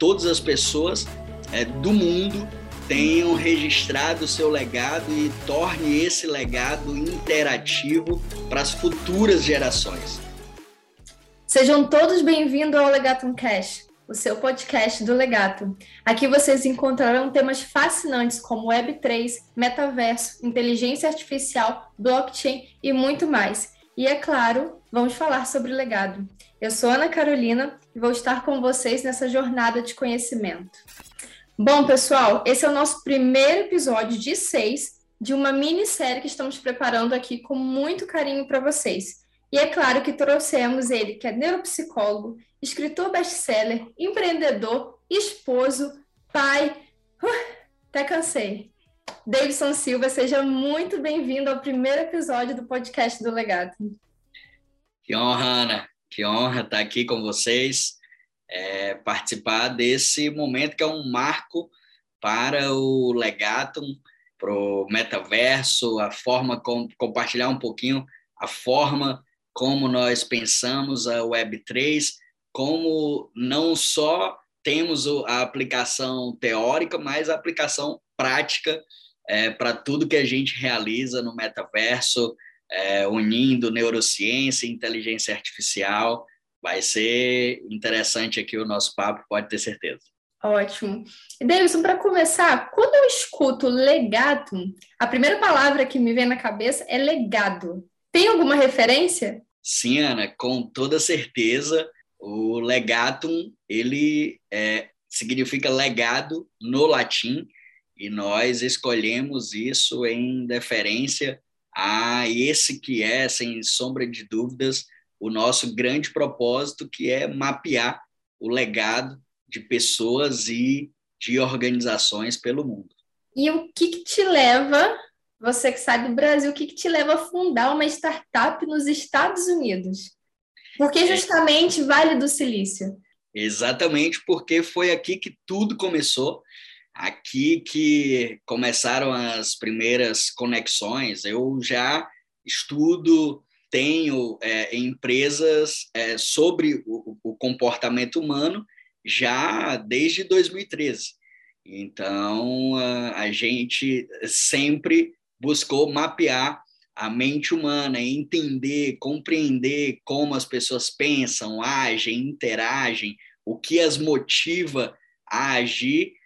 todas as pessoas é, do mundo tenham registrado o seu legado e torne esse legado interativo para as futuras gerações. Sejam todos bem-vindos ao Legatum Cash, o seu podcast do Legato. Aqui vocês encontrarão temas fascinantes como Web3, metaverso, inteligência artificial, blockchain e muito mais. E é claro, vamos falar sobre legado. Eu sou Ana Carolina e vou estar com vocês nessa jornada de conhecimento. Bom, pessoal, esse é o nosso primeiro episódio de seis de uma minissérie que estamos preparando aqui com muito carinho para vocês. E é claro que trouxemos ele, que é neuropsicólogo, escritor best-seller, empreendedor, esposo, pai. Uh, até cansei. Davidson Silva, seja muito bem-vindo ao primeiro episódio do podcast do Legado. Que honra, Ana. Que honra estar aqui com vocês, é, participar desse momento que é um marco para o Legatum, para o metaverso, a forma como compartilhar um pouquinho a forma como nós pensamos a Web3, como não só temos a aplicação teórica, mas a aplicação prática é, para tudo que a gente realiza no metaverso, é, unindo neurociência e inteligência artificial. Vai ser interessante aqui o nosso papo, pode ter certeza. Ótimo. E Davidson, para começar, quando eu escuto legado, a primeira palavra que me vem na cabeça é legado. Tem alguma referência? Sim, Ana, com toda certeza. O legatum, ele é, significa legado no latim, e nós escolhemos isso em deferência a esse que é, sem sombra de dúvidas, o nosso grande propósito, que é mapear o legado de pessoas e de organizações pelo mundo. E o que, que te leva, você que sai do Brasil, o que, que te leva a fundar uma startup nos Estados Unidos? Por que é. justamente Vale do Silício? Exatamente porque foi aqui que tudo começou aqui que começaram as primeiras conexões. Eu já estudo, tenho é, empresas é, sobre o, o, comportamento humano já desde 2013. Então, a, a gente sempre buscou mapear a mente humana, entender, compreender como as pessoas pensam, agem, interagem, o que as motiva a agir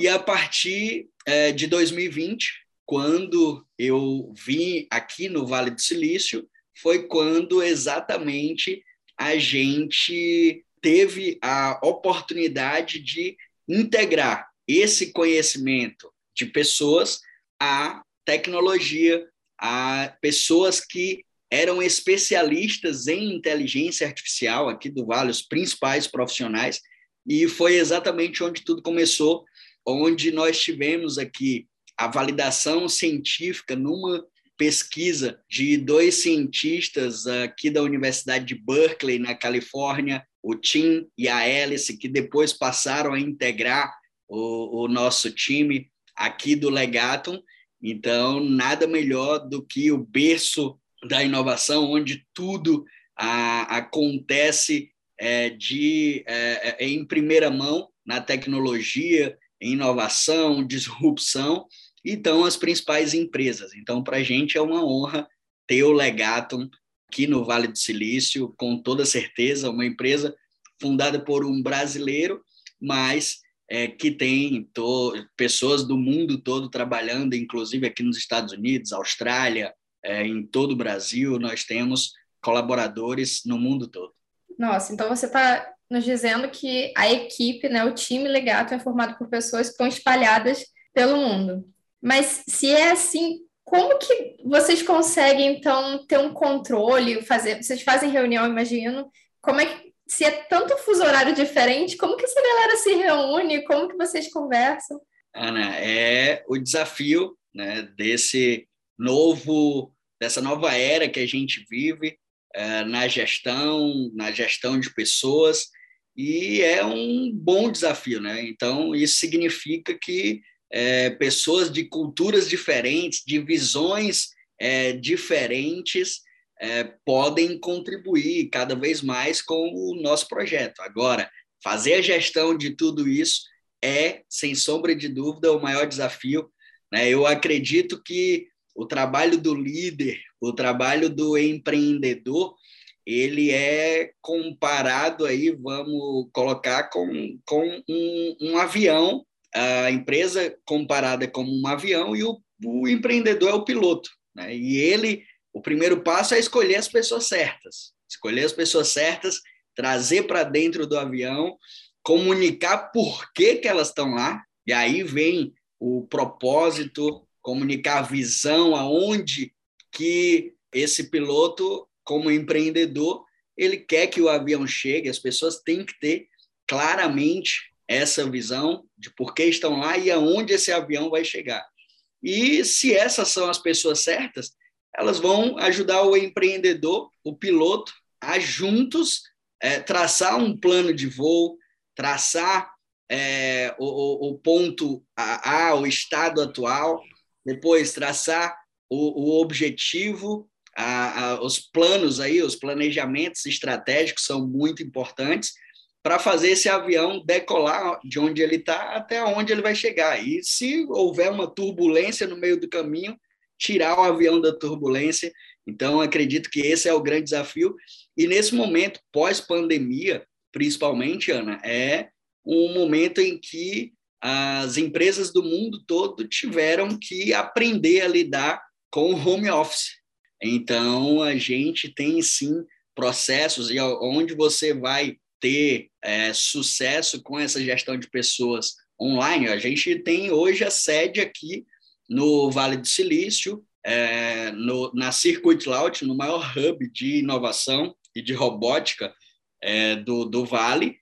e a partir é, de 2020, quando eu vim aqui no Vale do Silício, foi quando exatamente a gente teve a oportunidade de integrar esse conhecimento de pessoas à tecnologia, a pessoas que eram especialistas em inteligência artificial aqui do Vale, os principais profissionais, e foi exatamente onde tudo começou onde nós tivemos aqui a validação científica numa pesquisa de dois cientistas aqui da Universidade de Berkeley, na Califórnia, o Tim e a Alice, que depois passaram a integrar o, o nosso time aqui do Legatum. Então, nada melhor do que o berço da inovação, onde tudo a, acontece é, de, é, é em primeira mão na tecnologia, inovação, disrupção, e estão as principais empresas. Então, para a gente é uma honra ter o Legatum aqui no Vale do Silício, com toda certeza, uma empresa fundada por um brasileiro, mas é, que tem pessoas do mundo todo trabalhando, inclusive aqui nos Estados Unidos, Austrália, é, em todo o Brasil, nós temos colaboradores no mundo todo. Nossa, então você está nos dizendo que a equipe, né, o time Legato é formado por pessoas que estão espalhadas pelo mundo. Mas se é assim, como que vocês conseguem então ter um controle, fazer, vocês fazem reunião, imagino, como é que se é tanto fuso horário diferente, como que essa galera se reúne, como que vocês conversam? Ana, é o desafio, né, desse novo dessa nova era que a gente vive é, na gestão, na gestão de pessoas, e é um bom desafio, né? Então, isso significa que é, pessoas de culturas diferentes, de visões é, diferentes, é, podem contribuir cada vez mais com o nosso projeto. Agora, fazer a gestão de tudo isso é, sem sombra de dúvida, o maior desafio. Né? Eu acredito que o trabalho do líder, o trabalho do empreendedor, ele é comparado aí, vamos colocar com, com um, um avião, a empresa comparada como um avião e o, o empreendedor é o piloto. Né? E ele, o primeiro passo é escolher as pessoas certas, escolher as pessoas certas, trazer para dentro do avião, comunicar por que, que elas estão lá, e aí vem o propósito, comunicar a visão, aonde que esse piloto, como empreendedor, ele quer que o avião chegue, as pessoas têm que ter claramente essa visão de por que estão lá e aonde esse avião vai chegar. E se essas são as pessoas certas, elas vão ajudar o empreendedor, o piloto, a juntos é, traçar um plano de voo, traçar é, o, o, ponto A, o estado atual, depois traçar o, o objetivo, a, a, os planos aí, os planejamentos estratégicos são muito importantes para fazer esse avião decolar de onde ele está até onde ele vai chegar. E se houver uma turbulência no meio do caminho, tirar o avião da turbulência. Então, acredito que esse é o grande desafio. E nesse momento, pós-pandemia, principalmente, Ana, é um momento em que as empresas do mundo todo tiveram que aprender a lidar com o home office. Então, a gente tem sim processos e onde você vai ter é, sucesso com essa gestão de pessoas online. A gente tem hoje a sede aqui no Vale do Silício, é, no, na Circuit Cloud, no maior hub de inovação e de robótica é, do, do Vale,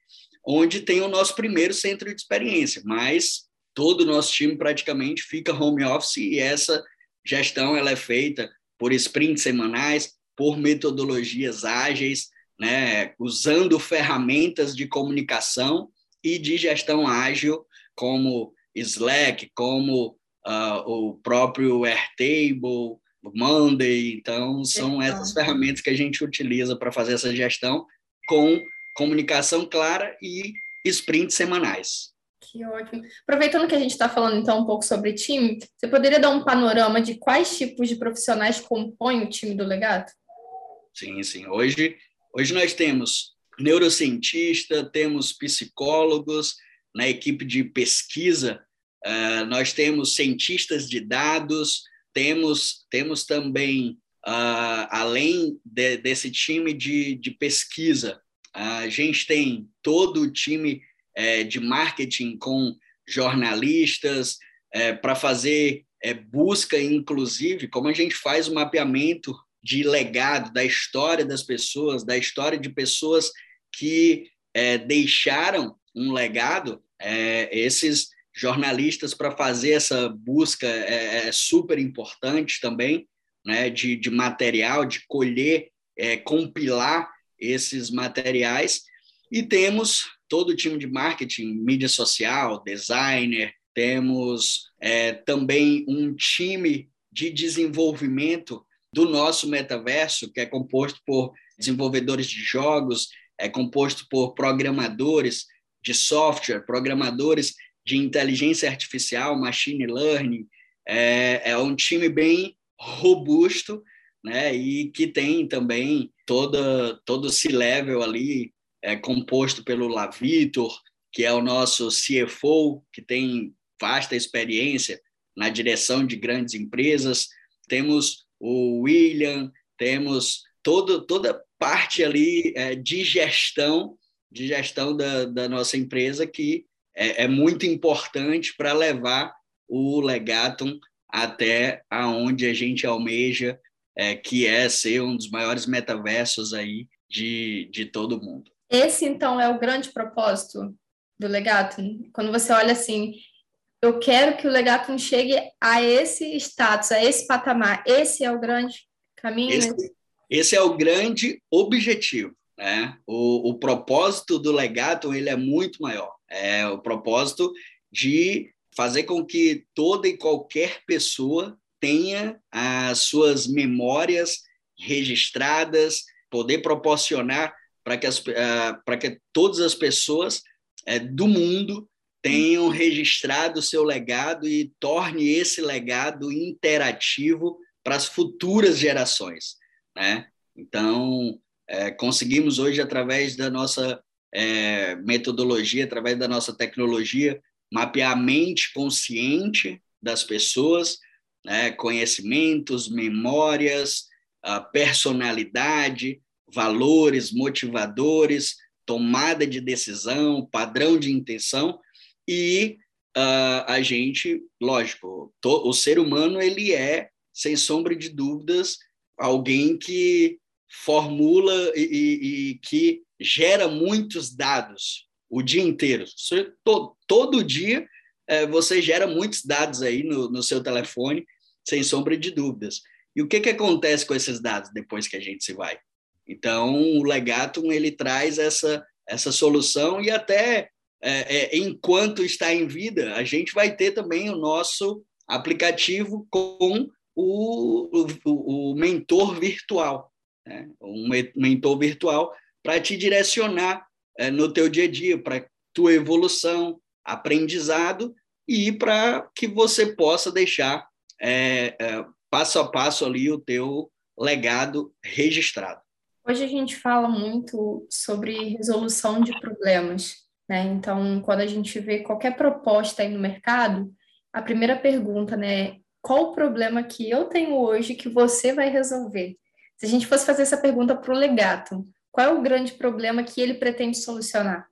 onde tem o nosso primeiro centro de experiência, mas todo o nosso time praticamente fica home office e essa gestão ela é feita por sprints semanais, por metodologias ágeis, né, usando ferramentas de comunicação e de gestão ágil, como Slack, como uh, o próprio Airtable, Monday. Então, são essas ferramentas que a gente utiliza para fazer essa gestão com comunicação clara e sprints semanais. Que ótimo. Aproveitando que a gente está falando então um pouco sobre time, você poderia dar um panorama de quais tipos de profissionais compõem o time do legado? Sim, sim. Hoje, hoje nós temos neurocientista, temos psicólogos, na equipe de pesquisa, uh, nós temos cientistas de dados, temos, temos também, uh, além de, desse time de, de pesquisa, a gente tem todo o time é, de marketing com jornalistas é, para fazer é, busca, inclusive, como a gente faz o mapeamento de legado, da história das pessoas, da história de pessoas que é, deixaram um legado, é, esses jornalistas para fazer essa busca é, é, super importante também, né, de, de material, de colher, compilar esses materiais. E temos todo o time de marketing, mídia social, designer, temos é, também um time de desenvolvimento do nosso metaverso, que é composto por desenvolvedores de jogos, é composto por programadores de software, programadores de inteligência artificial, machine learning. É, é um time bem robusto né? E que tem também toda todo o C-level ali é composto pelo Lavitor, que é o nosso CFO, que tem vasta experiência na direção de grandes empresas. Temos o William, temos todo, toda parte ali é, de gestão, de gestão da, da nossa empresa que é, é muito importante para levar o Legatum até aonde a gente almeja é, que é ser um dos maiores metaversos aí de, de todo mundo. Esse, então, é o grande propósito do Legatum? Quando você olha assim, eu quero que o Legatum chegue a esse status, a esse patamar. Esse é o grande caminho? Esse, esse é o grande objetivo. Né? O, o propósito do Legatum ele é muito maior. É o propósito de fazer com que toda e qualquer pessoa tenha as suas memórias registradas, poder proporcionar para que, uh, que todas as pessoas uh, do mundo tenham registrado o seu legado e torne esse legado interativo para as futuras gerações. Né? Então, é, conseguimos hoje, através da nossa metodologia, através da nossa tecnologia, mapear a mente consciente das pessoas, né? conhecimentos, memórias, personalidade, valores, motivadores, tomada de decisão, padrão de intenção e uh, a gente, lógico, to, o ser humano ele é sem sombra de dúvidas alguém que formula e, e, e que gera muitos dados o dia inteiro. Você, todo, todo dia é, você gera muitos dados aí no, no seu telefone, sem sombra de dúvidas. E o que, que acontece com esses dados depois que a gente se vai? Então, o Legatum ele traz essa, essa solução e até é, é, enquanto está em vida, a gente vai ter também o nosso aplicativo com o, o, o mentor virtual, né? um mentor virtual para te direcionar é, no teu dia a dia, para tua evolução, aprendizado e para que você possa deixar é, é, passo a passo ali o teu legado registrado. Hoje a gente fala muito sobre resolução de problemas, né? Então, quando a gente vê qualquer proposta aí no mercado, a primeira pergunta, né, qual o problema que eu tenho hoje que você vai resolver? Se a gente fosse fazer essa pergunta para o legato, qual é o grande problema que ele pretende solucionar?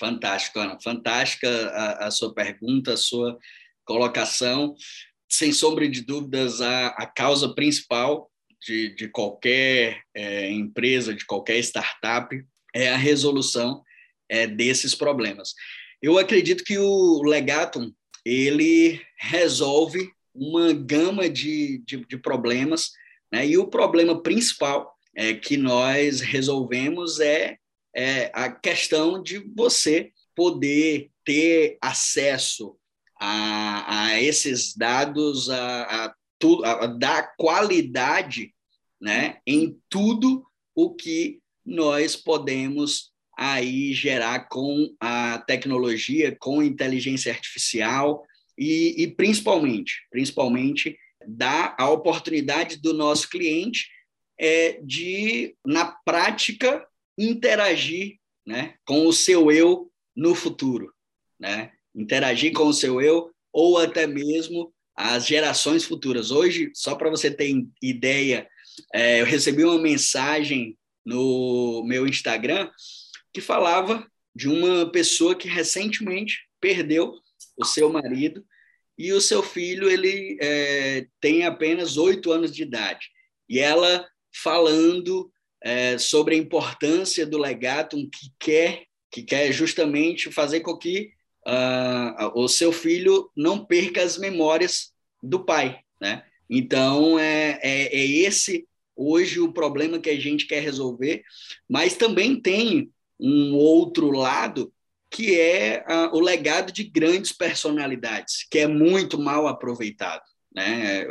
Fantástico, Ana. Fantástica a, a sua pergunta, a sua colocação. Sem sombra de dúvidas, a, a causa principal de, de qualquer é, empresa, de qualquer startup, é a resolução é, desses problemas. Eu acredito que o Legatum ele resolve uma gama de, de, de problemas, né? e o problema principal é, que nós resolvemos é, é a questão de você poder ter acesso a, a esses dados, a, a tu, a, dar qualidade né, em tudo o que nós podemos aí gerar com a tecnologia, com inteligência artificial e, e principalmente, principalmente dar a oportunidade do nosso cliente é, de, na prática, interagir né, com o seu eu no futuro. Né? Interagir com o seu eu ou até mesmo as gerações futuras. Hoje, só para você ter ideia, é, eu recebi uma mensagem no meu Instagram que falava de uma pessoa que recentemente perdeu o seu marido e o seu filho ele é, tem apenas oito anos de idade e ela falando é, sobre a importância do legado que quer que quer justamente fazer com que uh, o seu filho não perca as memórias do pai, né? Então é, é, é, esse hoje o problema que a gente quer resolver, mas também tem um outro lado que é uh, o legado de grandes personalidades, que é muito mal aproveitado, né?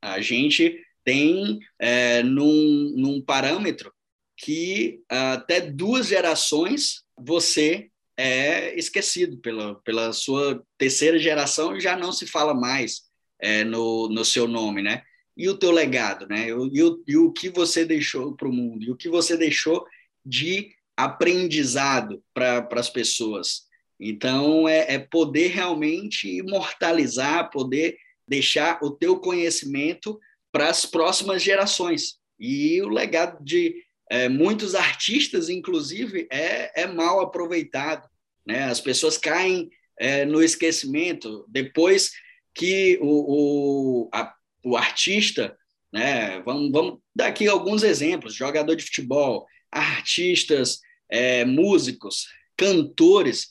A gente tem é, num, num parâmetro que até duas gerações você é esquecido pela, pela sua terceira geração já não se fala mais é, no, no seu nome, né? E o teu legado, né? E o, e o que você deixou para o mundo, e o que você deixou de aprendizado para as pessoas. Então, é, é poder realmente imortalizar, poder deixar o teu conhecimento para as próximas gerações. E o legado de é, muitos artistas, inclusive, é, é mal aproveitado. Né? As pessoas caem é, no esquecimento depois que o, o, a, o artista, né? vamos, vamos dar aqui alguns exemplos: jogador de futebol, artistas, é, músicos, cantores.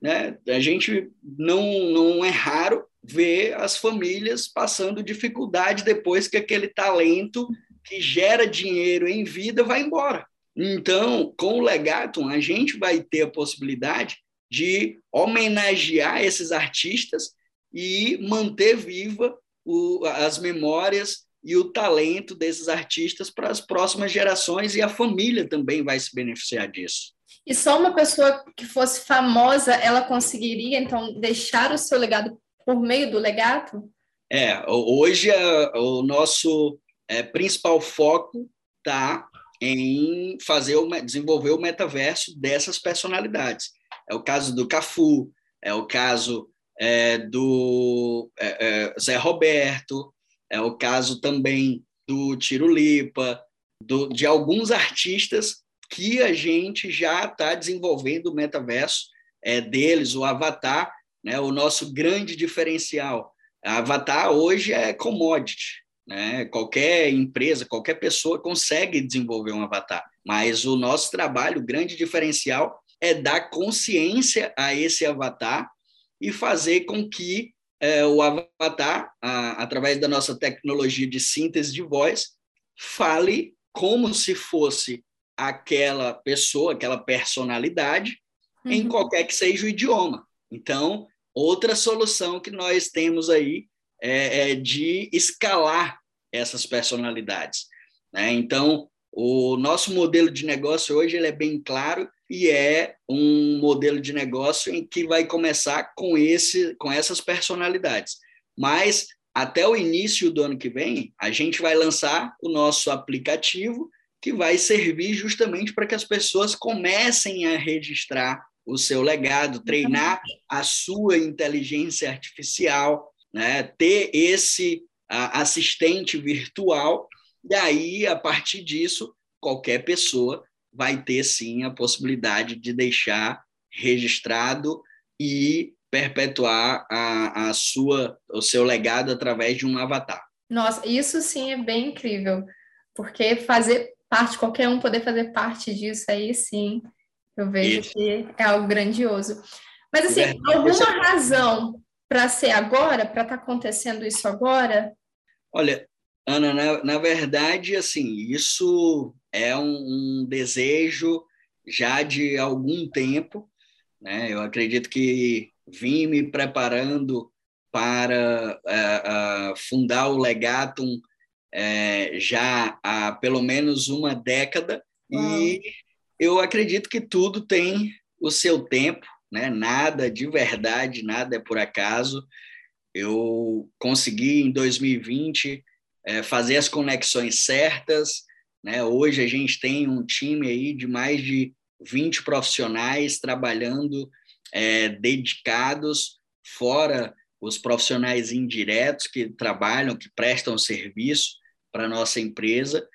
Né? A gente não, não é raro ver as famílias passando dificuldade depois que aquele talento que gera dinheiro em vida vai embora. Então, com o Legatum, a gente vai ter a possibilidade de homenagear esses artistas e manter viva o, as memórias e o talento desses artistas para as próximas gerações e a família também vai se beneficiar disso. E só uma pessoa que fosse famosa, ela conseguiria então deixar o seu legado por meio do legado? É, hoje o nosso é, principal foco está em fazer o, desenvolver o metaverso dessas personalidades. É o caso do Cafu, é o caso é, do é, é Zé Roberto, é o caso também do Tiro Lipa, do, de alguns artistas que a gente já está desenvolvendo o metaverso é, deles, o Avatar, né, o nosso grande diferencial. Avatar hoje é commodity, né? qualquer empresa, qualquer pessoa consegue desenvolver um avatar, mas o nosso trabalho, o grande diferencial, é dar consciência a esse avatar e fazer com que é, o avatar, a, através da nossa tecnologia de síntese de voz, fale como se fosse aquela pessoa, aquela personalidade, uhum. em qualquer que seja o idioma. Então, outra solução que nós temos aí é, é de escalar essas personalidades. Né? Então, o nosso modelo de negócio hoje ele é bem claro e é um modelo de negócio em que vai começar com esse com essas personalidades. Mas até o início do ano que vem, a gente vai lançar o nosso aplicativo que vai servir justamente para que as pessoas comecem a registrar o seu legado, treinar a sua inteligência artificial, né? ter esse assistente virtual, e aí, a partir disso, qualquer pessoa vai ter sim a possibilidade de deixar registrado e perpetuar a, a sua, o seu legado através de um avatar. Nossa, isso sim é bem incrível, porque fazer parte, qualquer um poder fazer parte disso aí, sim, eu vejo isso. que é algo grandioso. Mas assim, é, alguma razão para ser agora, para estar tá acontecendo isso agora? Olha, Ana, na, na verdade, assim, isso é um, um desejo já de algum tempo, né? Eu acredito que vim me preparando para uh, uh, fundar o Legatum uh, já há pelo menos uma década e eu acredito que tudo tem o seu tempo, né? Nada de verdade, nada é por acaso. Eu consegui, em 2020, é, fazer as conexões certas. Né? Hoje a gente tem um time aí de mais de 20 profissionais trabalhando é, dedicados, fora os profissionais indiretos que trabalham, que prestam serviço para nossa empresa,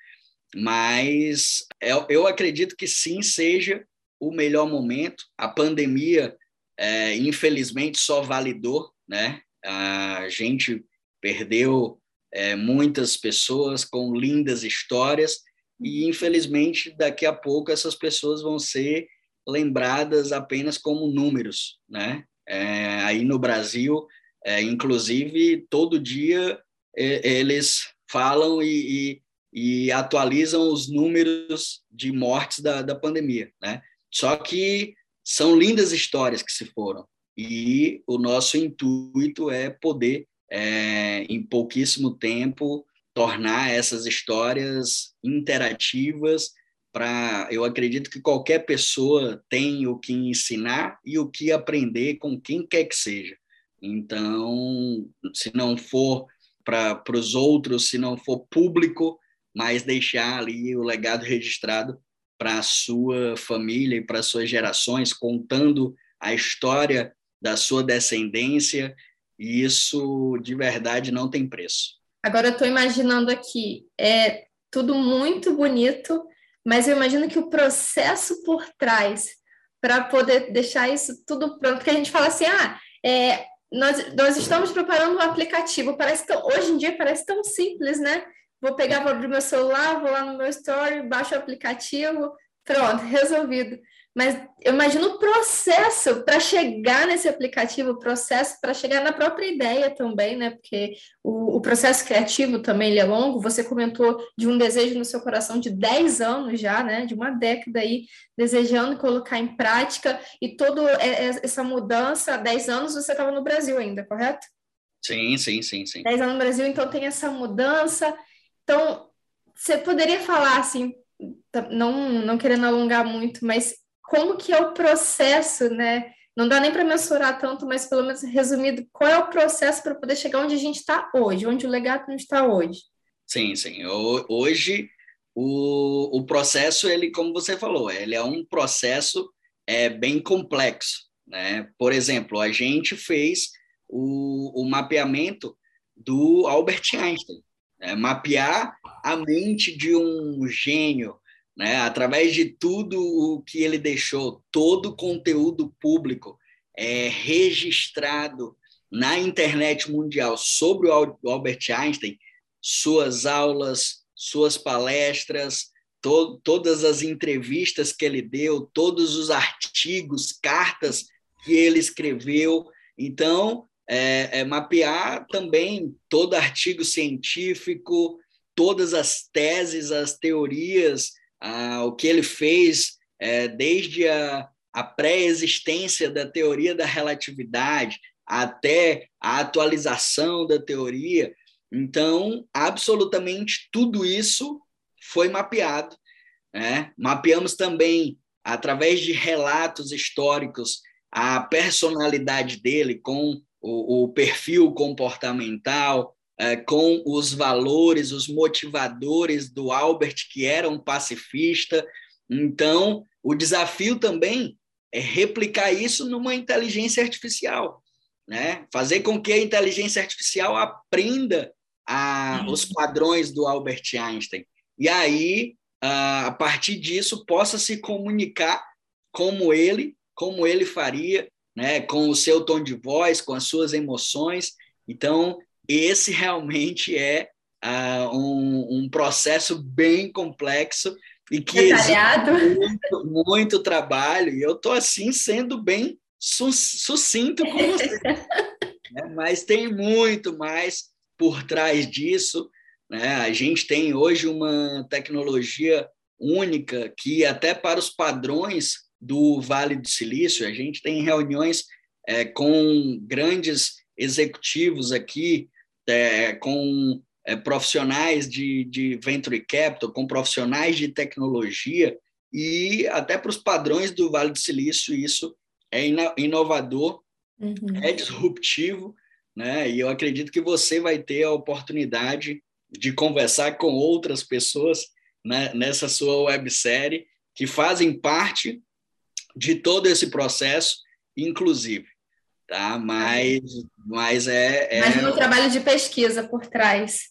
mas eu, eu, acredito que sim seja o melhor momento. A pandemia, é, infelizmente, só validou né, a gente perdeu é, muitas pessoas com lindas histórias e, infelizmente, daqui a pouco essas pessoas vão ser lembradas apenas como números, né? É, aí no Brasil, é, inclusive, todo dia é, eles falam e, e, e, atualizam os números de mortes da, da pandemia, né? Só que são lindas histórias que se foram, e o nosso intuito é poder, é, em pouquíssimo tempo, tornar essas histórias interativas para eu acredito que qualquer pessoa tem o que ensinar e o que aprender com quem quer que seja. Então, se não for para os outros, se não for público, mas deixar ali o legado registrado para a sua família e para suas gerações, contando a história da sua descendência, e isso de verdade não tem preço. Agora eu estou imaginando aqui, é tudo muito bonito, mas eu imagino que o processo por trás para poder deixar isso tudo pronto, porque a gente fala assim, ah, é, nós, nós estamos preparando um aplicativo, parece tão, hoje em dia parece tão simples, né? Vou pegar, vou abrir meu celular, vou lá no meu story, baixo o aplicativo, pronto, resolvido. Mas eu imagino o processo para chegar nesse aplicativo, o processo para chegar na própria ideia também, né? Porque o, o, processo criativo também ele é longo. Você comentou de um desejo no seu coração de 10 anos já, né? De uma década aí, desejando colocar em prática e toda essa mudança, há 10 anos você estava no Brasil ainda, correto? Sim, sim, sim, sim. 10 anos no Brasil, então tem essa mudança Então, você poderia falar assim, não, não querendo alongar muito, mas como que é o processo, né? Não dá nem para mensurar tanto, mas pelo menos resumido, qual é o processo para poder chegar onde a gente está hoje, onde o legado está hoje? Sim, sim. Hoje o, o processo, ele, como você falou, ele é um processo é, bem complexo. Né? Por exemplo, a gente fez o, o mapeamento do Albert Einstein, né? mapear a mente de um gênio, né? através de tudo o que ele deixou, todo o conteúdo público é, registrado na internet mundial sobre o Albert Einstein, suas aulas, suas palestras, to todas as entrevistas que ele deu, todos os artigos, cartas que ele escreveu. Então, é, é mapear também todo artigo científico, todas as teses, as teorias, ah, o que ele fez é, desde a, a pré-existência da teoria da relatividade até a atualização da teoria. Então, absolutamente tudo isso foi mapeado. Né? Mapeamos também, através de relatos históricos, a personalidade dele com o, o perfil comportamental, com os valores, os motivadores do Albert, que era um pacifista. Então, o desafio também é replicar isso numa inteligência artificial, né? fazer com que a inteligência artificial aprenda a, uhum. os padrões do Albert Einstein. E aí, a partir disso, possa se comunicar como ele, como ele faria, né, com o seu tom de voz, com as suas emoções. Então, esse realmente é uh, um, um, processo bem complexo e que exige muito, muito, trabalho. E eu estou assim sendo bem sucinto com você. né? Mas tem muito mais por trás disso. Né? A gente tem hoje uma tecnologia única que até para os padrões do Vale do Silício. A gente tem reuniões é, com grandes executivos aqui, é, com é, profissionais de, de venture capital, com profissionais de tecnologia, e até para os padrões do Vale do Silício, isso é inovador, uhum. é disruptivo, né? e eu acredito que você vai ter a oportunidade de conversar com outras pessoas né, nessa sua websérie que fazem parte de todo esse processo, inclusive. Tá? Mas, mas é, é. Mas no trabalho de pesquisa por trás.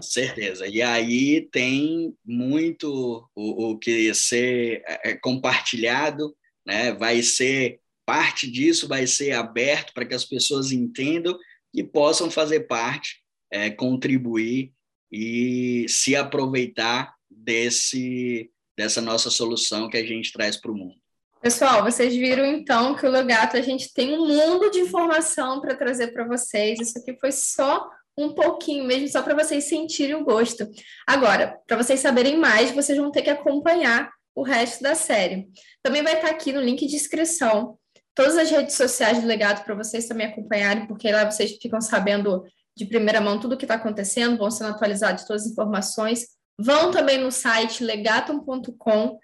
Certeza. E aí tem muito o, o que ser é, é, compartilhado, né? vai ser parte disso, vai ser aberto para que as pessoas entendam e possam fazer parte, é, contribuir e se aproveitar desse, dessa nossa solução que a gente traz para o mundo. Pessoal, vocês viram então que o Legato a gente tem um mundo de informação para trazer para vocês. Isso aqui foi só um pouquinho mesmo, só para vocês sentirem o gosto. Agora, para vocês saberem mais, vocês vão ter que acompanhar o resto da série. Também vai estar tá aqui no link de inscrição todas as redes sociais do Legado para vocês também acompanharem, porque lá vocês ficam sabendo de primeira mão tudo o que está acontecendo, vão sendo atualizados todas as informações. Vão também no site legatum.com,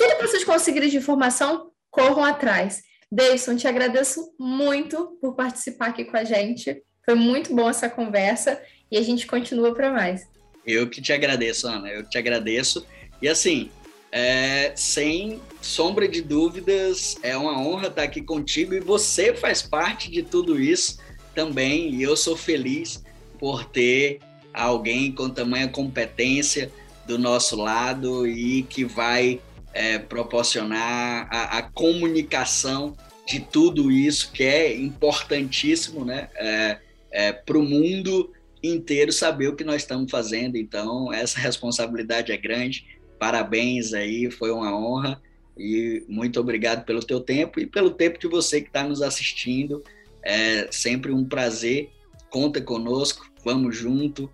tudo que vocês conseguirem de informação, corram atrás. Davidson, te agradeço muito por participar aqui com a gente. Foi muito bom essa conversa e a gente continua para mais. Eu que te agradeço, Ana. Eu que te agradeço. E assim, é, sem sombra de dúvidas, é uma honra estar aqui contigo e você faz parte de tudo isso também. E eu sou feliz por ter alguém com tamanha competência do nosso lado e que vai é, proporcionar a, a, comunicação de tudo isso que é importantíssimo, né? É, é, para o mundo inteiro saber o que nós estamos fazendo. Então, essa responsabilidade é grande. Parabéns aí, foi uma honra e muito obrigado pelo teu tempo e pelo tempo de você que está nos assistindo. É sempre um prazer. Conta conosco, vamos junto,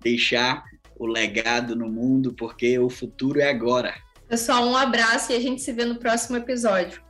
deixar o legado no mundo, porque o futuro é agora. Pessoal, um abraço e a gente se vê no próximo episódio.